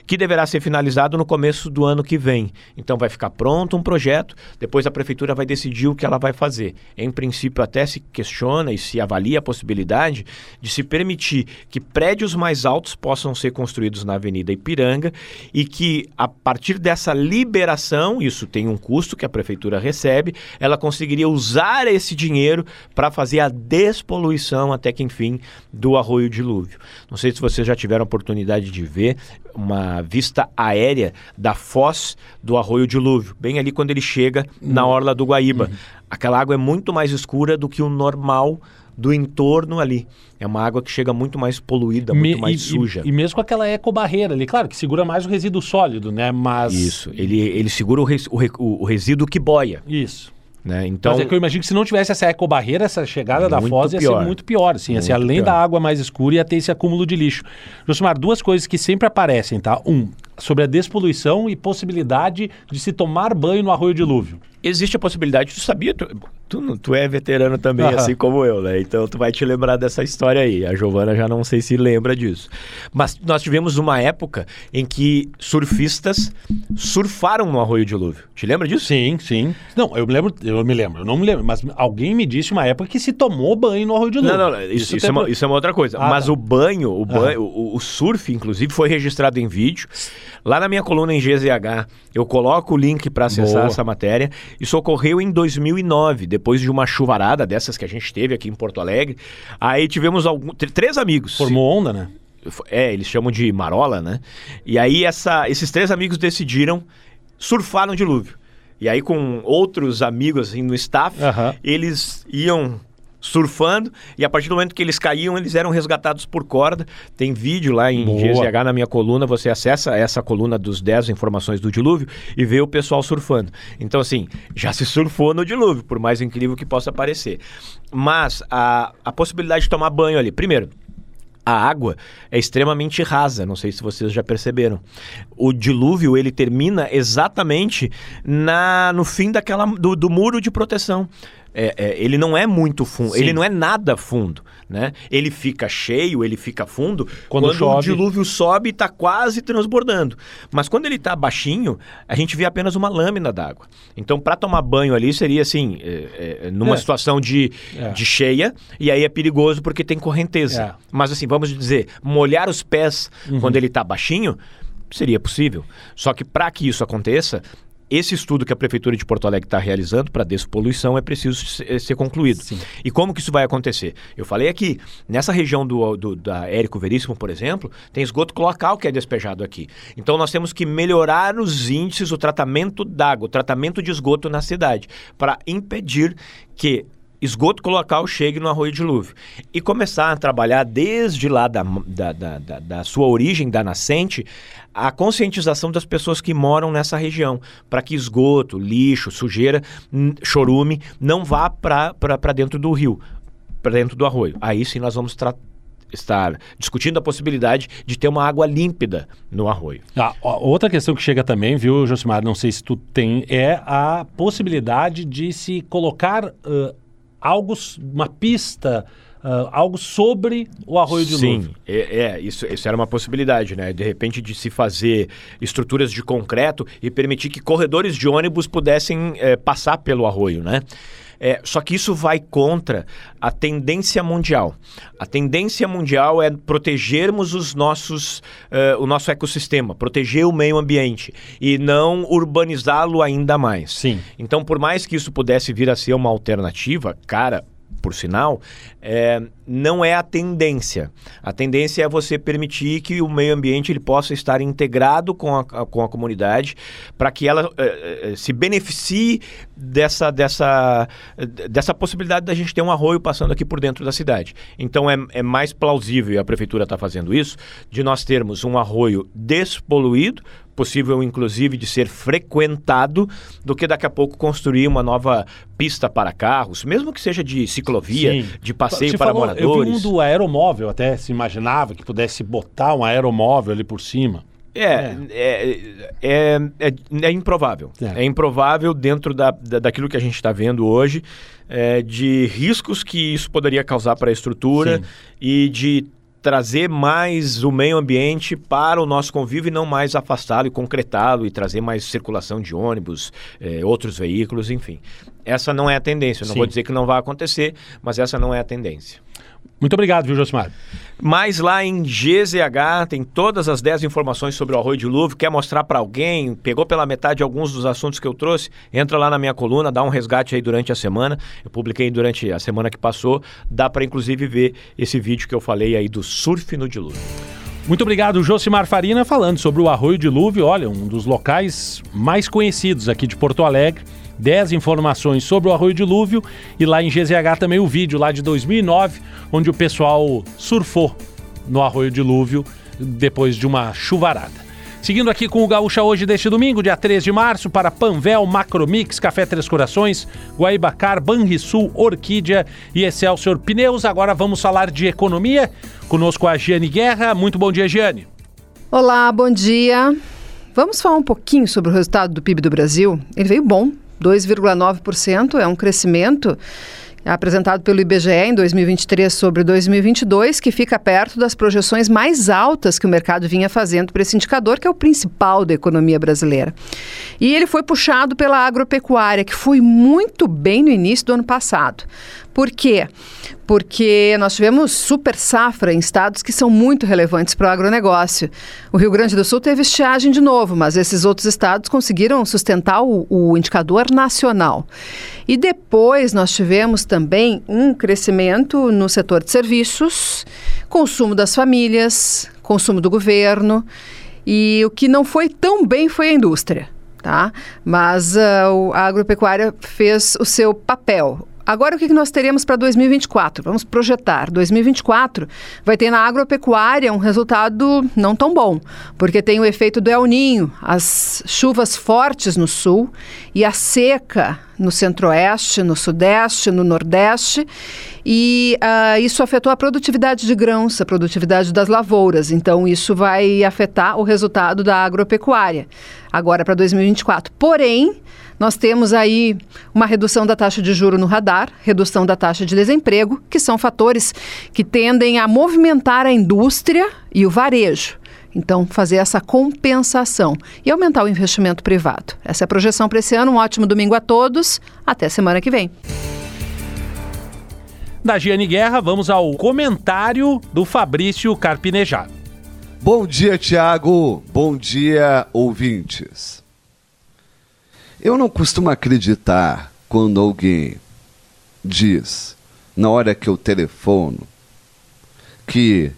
que deverá ser finalizado no começo do ano que vem. Então vai ficar pronto um projeto, depois a prefeitura vai decidir o que ela vai fazer. Em princípio, até se questiona e se avalia a possibilidade de se permitir que prédios mais altos possam ser construídos na Avenida Ipiranga e que, a partir dessa liberação, isso tem um custo que a prefeitura recebe, ela conseguiria usar esse dinheiro para fazer a despoluição até que, enfim, do Arroio Dilúvio. Não sei se vocês já tiveram a oportunidade de ver uma vista aérea da foz do Arroio Dilúvio, bem ali quando ele chega na uhum. orla do Guaíba. Uhum. Aquela água é muito mais escura do que o normal do entorno ali. É uma água que chega muito mais poluída, muito Me, mais e, suja. E, e, mesmo com aquela ecobarreira ali, claro, que segura mais o resíduo sólido, né? Mas. Isso, ele, ele segura o, res, o, o resíduo que boia. Isso. Né? Então, Mas é que eu imagino que se não tivesse essa ecobarreira, essa chegada da foz ia pior. ser muito pior. Assim, muito além pior. da água mais escura, ia ter esse acúmulo de lixo. Josimar, duas coisas que sempre aparecem, tá? Um, sobre a despoluição e possibilidade de se tomar banho no arroio dilúvio. Existe a possibilidade, tu sabia, tu, tu, tu é veterano também, assim como eu, né? Então tu vai te lembrar dessa história aí. A Giovana já não sei se lembra disso. Mas nós tivemos uma época em que surfistas surfaram no arroio dilúvio. Te lembra disso? Sim, sim. Não, eu me lembro, eu me lembro, eu não me lembro, mas alguém me disse uma época que se tomou banho no arroio dilúvio. Não, não, isso, isso, isso, é, uma, isso é, uma, outra coisa. Ah, mas tá. o banho, o, banho o, o surf, inclusive, foi registrado em vídeo. Lá na minha coluna em GZH, eu coloco o link para acessar Boa. essa matéria. Isso ocorreu em 2009, depois de uma chuvarada dessas que a gente teve aqui em Porto Alegre. Aí tivemos algum, três amigos. Formou onda, né? É, eles chamam de marola, né? E aí essa, esses três amigos decidiram surfar no dilúvio. E aí, com outros amigos assim, no staff, uhum. eles iam surfando e a partir do momento que eles caíam, eles eram resgatados por corda. Tem vídeo lá em Boa. GZH na minha coluna, você acessa essa coluna dos 10 informações do dilúvio e vê o pessoal surfando. Então, assim, já se surfou no dilúvio, por mais incrível que possa parecer. Mas a, a possibilidade de tomar banho ali, primeiro, a água é extremamente rasa, não sei se vocês já perceberam. O dilúvio ele termina exatamente na no fim daquela do, do muro de proteção é, é, ele não é muito fundo, Sim. ele não é nada fundo, né? Ele fica cheio, ele fica fundo quando, quando chove... o dilúvio sobe e está quase transbordando. Mas quando ele está baixinho, a gente vê apenas uma lâmina d'água. Então, para tomar banho ali seria assim, é, é numa é. situação de, é. de cheia, e aí é perigoso porque tem correnteza. Mas assim, vamos dizer, molhar os pés uhum. quando ele está baixinho seria possível. Só que para que isso aconteça, esse estudo que a Prefeitura de Porto Alegre está realizando para despoluição é preciso ser, ser concluído. Sim. E como que isso vai acontecer? Eu falei aqui, nessa região do, do, da Érico Veríssimo, por exemplo, tem esgoto cloacal que é despejado aqui. Então nós temos que melhorar os índices, o tratamento d'água, o tratamento de esgoto na cidade, para impedir que esgoto colocal chegue no arroio dilúvio. E começar a trabalhar desde lá da, da, da, da, sua origem, da nascente, a conscientização das pessoas que moram nessa região, para que esgoto, lixo, sujeira, chorume, não vá para dentro do rio, para dentro do arroio. Aí sim nós vamos tra- estar discutindo a possibilidade de ter uma água límpida no arroio. Ah, outra questão que chega também, viu, Josimar? Não sei se tu tem, é a possibilidade de se colocar ah, algo, uma pista, ah, algo sobre o arroio de Sim, Lúvio. é, é, isso, isso era uma possibilidade, né? De repente de se fazer estruturas de concreto e permitir que corredores de ônibus pudessem eh, passar pelo arroio, né? É, só que isso vai contra a tendência mundial. A tendência mundial é protegermos os nossos, eh, o nosso ecossistema, proteger o meio ambiente e não urbanizá-lo ainda mais. Sim. Então, por mais que isso pudesse vir a ser uma alternativa, cara, por sinal, é, não é a tendência. A tendência é você permitir que o meio ambiente ele possa estar integrado com a, com a comunidade para que ela eh, eh, se beneficie dessa, dessa, dessa possibilidade da gente ter um arroio passando aqui por dentro da cidade. Então é, é mais plausível, e a prefeitura está fazendo isso, de nós termos um arroio despoluído, possível inclusive de ser frequentado, do que daqui a pouco construir uma nova pista para carros, mesmo que seja de ciclovia, Sim. de passeio Você para falou- Eu vi um do aeromóvel, até se imaginava que pudesse botar um aeromóvel ali por cima. É, é, é, é, é improvável. É. É. improvável dentro da, da- daquilo que a gente está vendo hoje, é, de riscos que isso poderia causar para a estrutura Sim. e de trazer mais o meio ambiente para o nosso convívio e não mais afastá-lo e concretá-lo e trazer mais circulação de ônibus, eh, outros veículos, enfim. Essa não é a tendência. Eu não Sim. vou dizer que não vai acontecer, mas essa não é a tendência. Muito obrigado, viu, Josimar? Mas lá em GZH tem todas as 10 informações sobre o arroio de Lúvio. Quer mostrar para alguém? Pegou pela metade alguns dos assuntos que eu trouxe? Entra lá na minha coluna, dá um resgate aí durante a semana. Eu publiquei durante a semana que passou. Dá para inclusive ver esse vídeo que eu falei aí do surf no dilúvio. Muito obrigado, Josimar Farina, falando sobre o Arroio Dilúvio. Olha, um dos locais mais conhecidos aqui de Porto Alegre. 10 informações sobre o Arroio Dilúvio e lá em GZH também o vídeo lá de 2009, onde o pessoal surfou no Arroio Dilúvio depois de uma chuvarada. Seguindo aqui com o Gaúcha hoje deste domingo, dia 3 de março, para Panvel, Macromix, Café Três Corações, Guaibacar, Banrisul, Orquídea e Excelsior Pneus. Agora vamos falar de economia. Conosco a Giane Guerra. Muito bom dia, Giane. Olá, bom dia. Vamos falar um pouquinho sobre o resultado do PIB do Brasil. Ele veio bom, 2,9%, é um crescimento apresentado pelo IBGE em 2023 sobre 2022, que fica perto das projeções mais altas que o mercado vinha fazendo para esse indicador, que é o principal da economia brasileira. E ele foi puxado pela agropecuária, que foi muito bem no início do ano passado. Por quê? Porque nós tivemos super safra em estados que são muito relevantes para o agronegócio. O Rio Grande do Sul teve estiagem de novo, mas esses outros estados conseguiram sustentar o, o indicador nacional. E depois nós tivemos também um crescimento no setor de serviços, consumo das famílias, consumo do governo. E o que não foi tão bem foi a indústria, tá? Mas uh, a agropecuária fez o seu papel. Agora, o que nós teremos para 2024? Vamos projetar. 2024 vai ter na agropecuária um resultado não tão bom, porque tem o efeito do El Ninho, as chuvas fortes no sul e a seca no centro-oeste, no sudeste, no nordeste, e ah, isso afetou a produtividade de grãos, a produtividade das lavouras. Então, isso vai afetar o resultado da agropecuária agora para 2024. Porém, nós temos aí uma redução da taxa de juro no radar, redução da taxa de desemprego, que são fatores que tendem a movimentar a indústria e o varejo. Então, fazer essa compensação e aumentar o investimento privado. Essa é a projeção para esse ano. Um ótimo domingo a todos. Até semana que vem. Da Giane Guerra, vamos ao comentário do Fabrício Carpinejar. Bom dia, Tiago. Bom dia, ouvintes. Eu não costumo acreditar quando alguém diz, na hora que eu telefono, que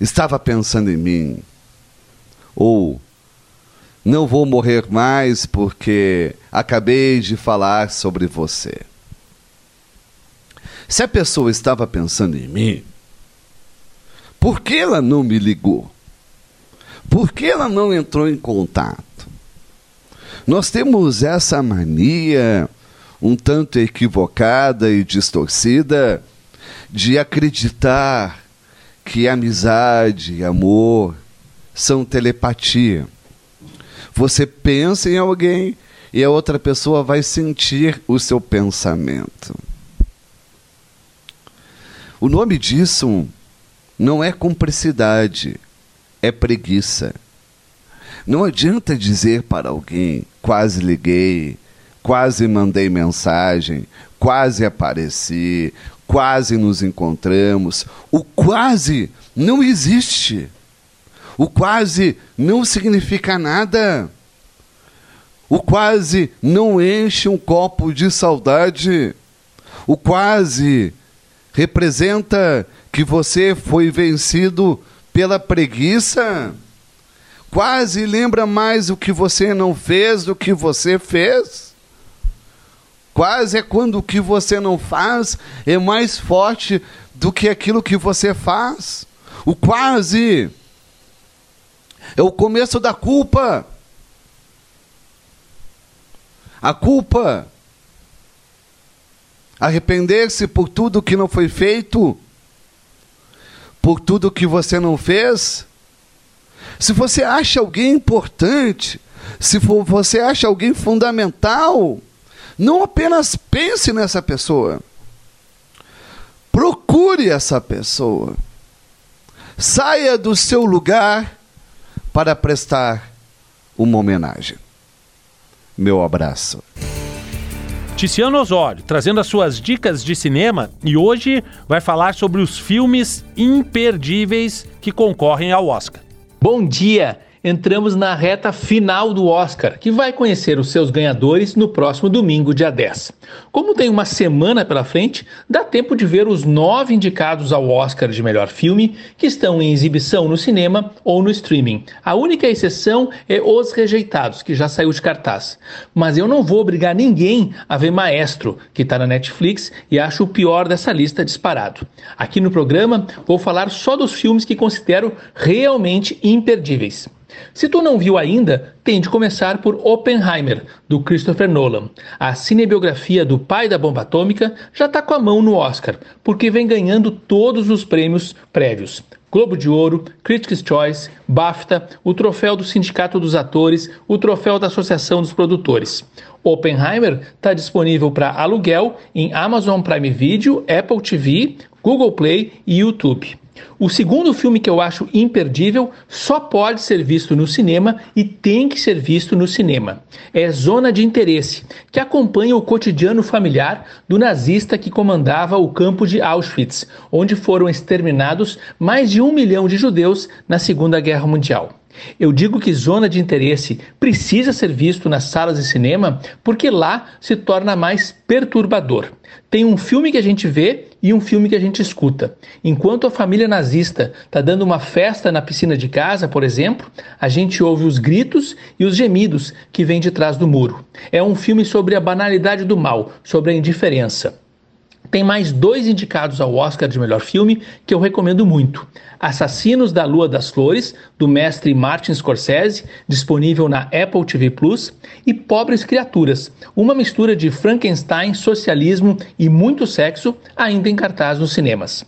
estava pensando em mim, ou não vou morrer mais porque acabei de falar sobre você. Se a pessoa estava pensando em mim, por que ela não me ligou? Por que ela não entrou em contato? Nós temos essa mania um tanto equivocada e distorcida de acreditar que amizade e amor são telepatia. Você pensa em alguém e a outra pessoa vai sentir o seu pensamento. O nome disso não é cumplicidade, é preguiça. Não adianta dizer para alguém: quase liguei, quase mandei mensagem, quase apareci, quase nos encontramos. O quase não existe. O quase não significa nada. O quase não enche um copo de saudade. O quase representa que você foi vencido pela preguiça. Quase lembra mais o que você não fez do que você fez. Quase é quando o que você não faz é mais forte do que aquilo que você faz. O quase é o começo da culpa. A culpa. Arrepender-se por tudo que não foi feito, por tudo que você não fez. Se você acha alguém importante, se for, você acha alguém fundamental, não apenas pense nessa pessoa. Procure essa pessoa. Saia do seu lugar para prestar uma homenagem. Meu abraço. Ticiano Osório, trazendo as suas dicas de cinema e hoje vai falar sobre os filmes imperdíveis que concorrem ao Oscar. Bom dia! Entramos na reta final do Oscar, que vai conhecer os seus ganhadores no próximo domingo, dia 10. Como tem uma semana pela frente, dá tempo de ver os nove indicados ao Oscar de melhor filme que estão em exibição no cinema ou no streaming. A única exceção é Os Rejeitados, que já saiu de cartaz. Mas eu não vou obrigar ninguém a ver Maestro, que está na Netflix e acho o pior dessa lista disparado. Aqui no programa vou falar só dos filmes que considero realmente imperdíveis. Se tu não viu ainda, tem de começar por Oppenheimer, do Christopher Nolan. A cinebiografia do pai da bomba atômica já está com a mão no Oscar, porque vem ganhando todos os prêmios prévios. Globo de Ouro, Critics' Choice, BAFTA, o troféu do Sindicato dos Atores, o troféu da Associação dos Produtores. Oppenheimer está disponível para aluguel em Amazon Prime Video, Apple TV, Google Play e YouTube. O segundo filme que eu acho imperdível só pode ser visto no cinema e tem que ser visto no cinema. É Zona de Interesse, que acompanha o cotidiano familiar do nazista que comandava o campo de Auschwitz, onde foram exterminados mais de um milhão de judeus na Segunda Guerra Mundial. Eu digo que zona de interesse precisa ser visto nas salas de cinema porque lá se torna mais perturbador. Tem um filme que a gente vê e um filme que a gente escuta. Enquanto a família nazista está dando uma festa na piscina de casa, por exemplo, a gente ouve os gritos e os gemidos que vêm de trás do muro. É um filme sobre a banalidade do mal, sobre a indiferença. Tem mais dois indicados ao Oscar de melhor filme que eu recomendo muito: Assassinos da Lua das Flores, do mestre Martin Scorsese, disponível na Apple TV Plus, e Pobres Criaturas, uma mistura de Frankenstein, socialismo e muito sexo, ainda em cartaz nos cinemas.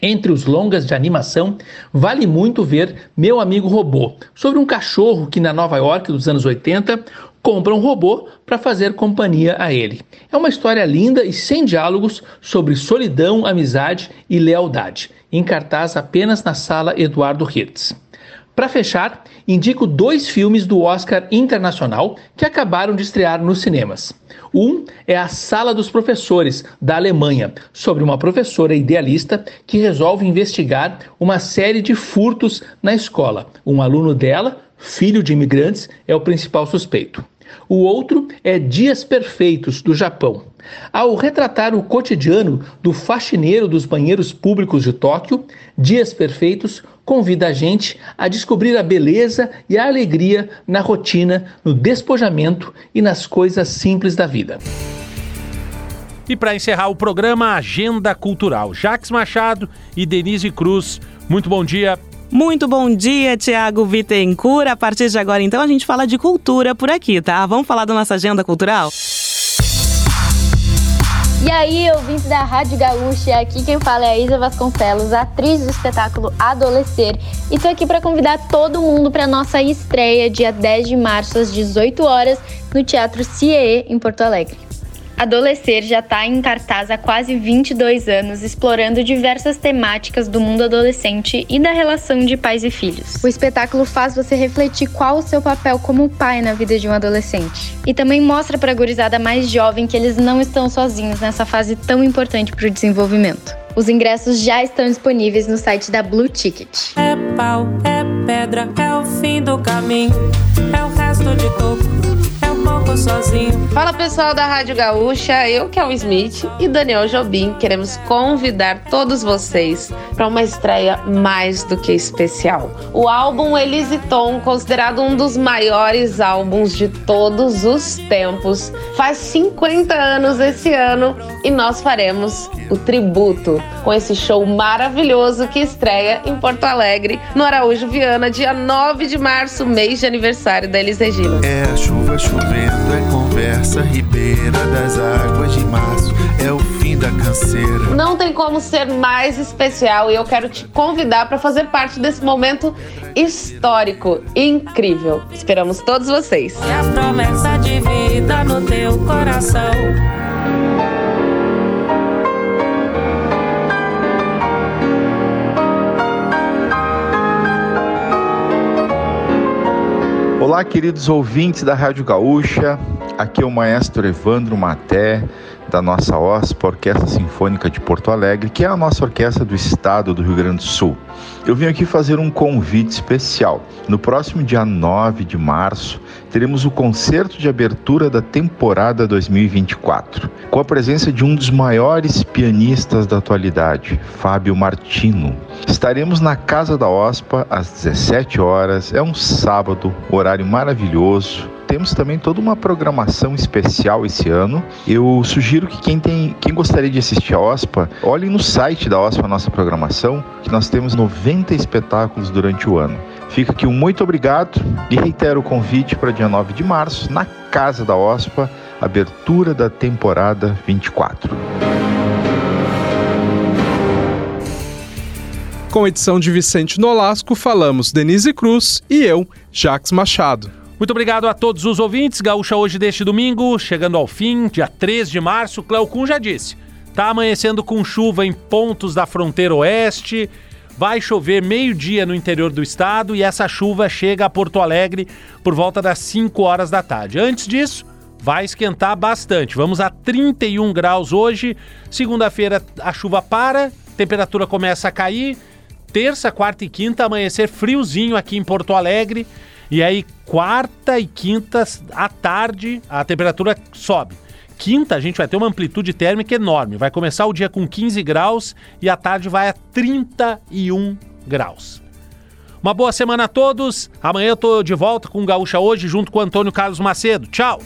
Entre os longas de animação, vale muito ver Meu Amigo Robô, sobre um cachorro que na Nova York dos anos 80 compra um robô para fazer companhia a ele. É uma história linda e sem diálogos sobre solidão, amizade e lealdade, em cartaz apenas na sala Eduardo Hertz. Para fechar, indico dois filmes do Oscar Internacional que acabaram de estrear nos cinemas. Um é A Sala dos Professores, da Alemanha, sobre uma professora idealista que resolve investigar uma série de furtos na escola. Um aluno dela, filho de imigrantes, é o principal suspeito. O outro é Dias Perfeitos, do Japão. Ao retratar o cotidiano do faxineiro dos banheiros públicos de Tóquio, Dias Perfeitos convida a gente a descobrir a beleza e a alegria na rotina, no despojamento e nas coisas simples da vida. E para encerrar o programa, Agenda Cultural. Jaques Machado e Denise Cruz. Muito bom dia. Muito bom dia, Tiago Bittencourt. A partir de agora, então, a gente fala de cultura por aqui, tá? Vamos falar da nossa agenda cultural? E aí, ouvintes da Rádio Gaúcha, aqui quem fala é a Isa Vasconcelos, atriz do espetáculo Adolescer, e tô aqui para convidar todo mundo para nossa estreia dia 10 de março às 18 horas no Teatro CIE em Porto Alegre. Adolescer já está em cartaz há quase 22 anos, explorando diversas temáticas do mundo adolescente e da relação de pais e filhos. O espetáculo faz você refletir qual o seu papel como pai na vida de um adolescente. E também mostra para a gurizada mais jovem que eles não estão sozinhos nessa fase tão importante para o desenvolvimento. Os ingressos já estão disponíveis no site da Blue Ticket. É pau, é pedra, é o fim do caminho, é o resto sozinho. Fala pessoal da Rádio Gaúcha, eu que é o Smith e Daniel Jobim queremos convidar todos vocês para uma estreia mais do que especial. O álbum Elise Tom, considerado um dos maiores álbuns de todos os tempos, faz 50 anos esse ano e nós faremos o tributo com esse show maravilhoso que estreia em Porto Alegre, no Araújo Viana, dia 9 de março, mês de aniversário da Elis Regina. É a chuva chovendo é conversa, ribeira das águas de março, é o fim da canseira. Não tem como ser mais especial e eu quero te convidar para fazer parte desse momento histórico incrível. Esperamos todos vocês. E a promessa de vida no teu coração. Olá, queridos ouvintes da Rádio Gaúcha. Aqui é o maestro Evandro Maté, da nossa OSPA, Orquestra Sinfônica de Porto Alegre, que é a nossa orquestra do estado do Rio Grande do Sul. Eu vim aqui fazer um convite especial. No próximo dia 9 de março, teremos o concerto de abertura da temporada 2024, com a presença de um dos maiores pianistas da atualidade, Fábio Martino. Estaremos na Casa da OSPA às 17 horas, é um sábado, horário maravilhoso temos também toda uma programação especial esse ano. Eu sugiro que quem tem, quem gostaria de assistir a OSPA, olhe no site da OSPA a nossa programação, que nós temos 90 espetáculos durante o ano. Fica aqui um muito obrigado e reitero o convite para dia 9 de março, na Casa da OSPA, abertura da temporada 24. Com edição de Vicente Nolasco, falamos Denise Cruz e eu, Jax Machado. Muito obrigado a todos os ouvintes. Gaúcha hoje deste domingo, chegando ao fim, dia 3 de março. Cleocum já disse. Tá amanhecendo com chuva em pontos da fronteira oeste. Vai chover meio-dia no interior do estado e essa chuva chega a Porto Alegre por volta das 5 horas da tarde. Antes disso, vai esquentar bastante. Vamos a 31 graus hoje. Segunda-feira a chuva para, temperatura começa a cair. Terça, quarta e quinta amanhecer friozinho aqui em Porto Alegre. E aí, quarta e quinta à tarde, a temperatura sobe. Quinta, a gente vai ter uma amplitude térmica enorme. Vai começar o dia com 15 graus e à tarde vai a 31 graus. Uma boa semana a todos. Amanhã eu tô de volta com o Gaúcha hoje, junto com o Antônio Carlos Macedo. Tchau!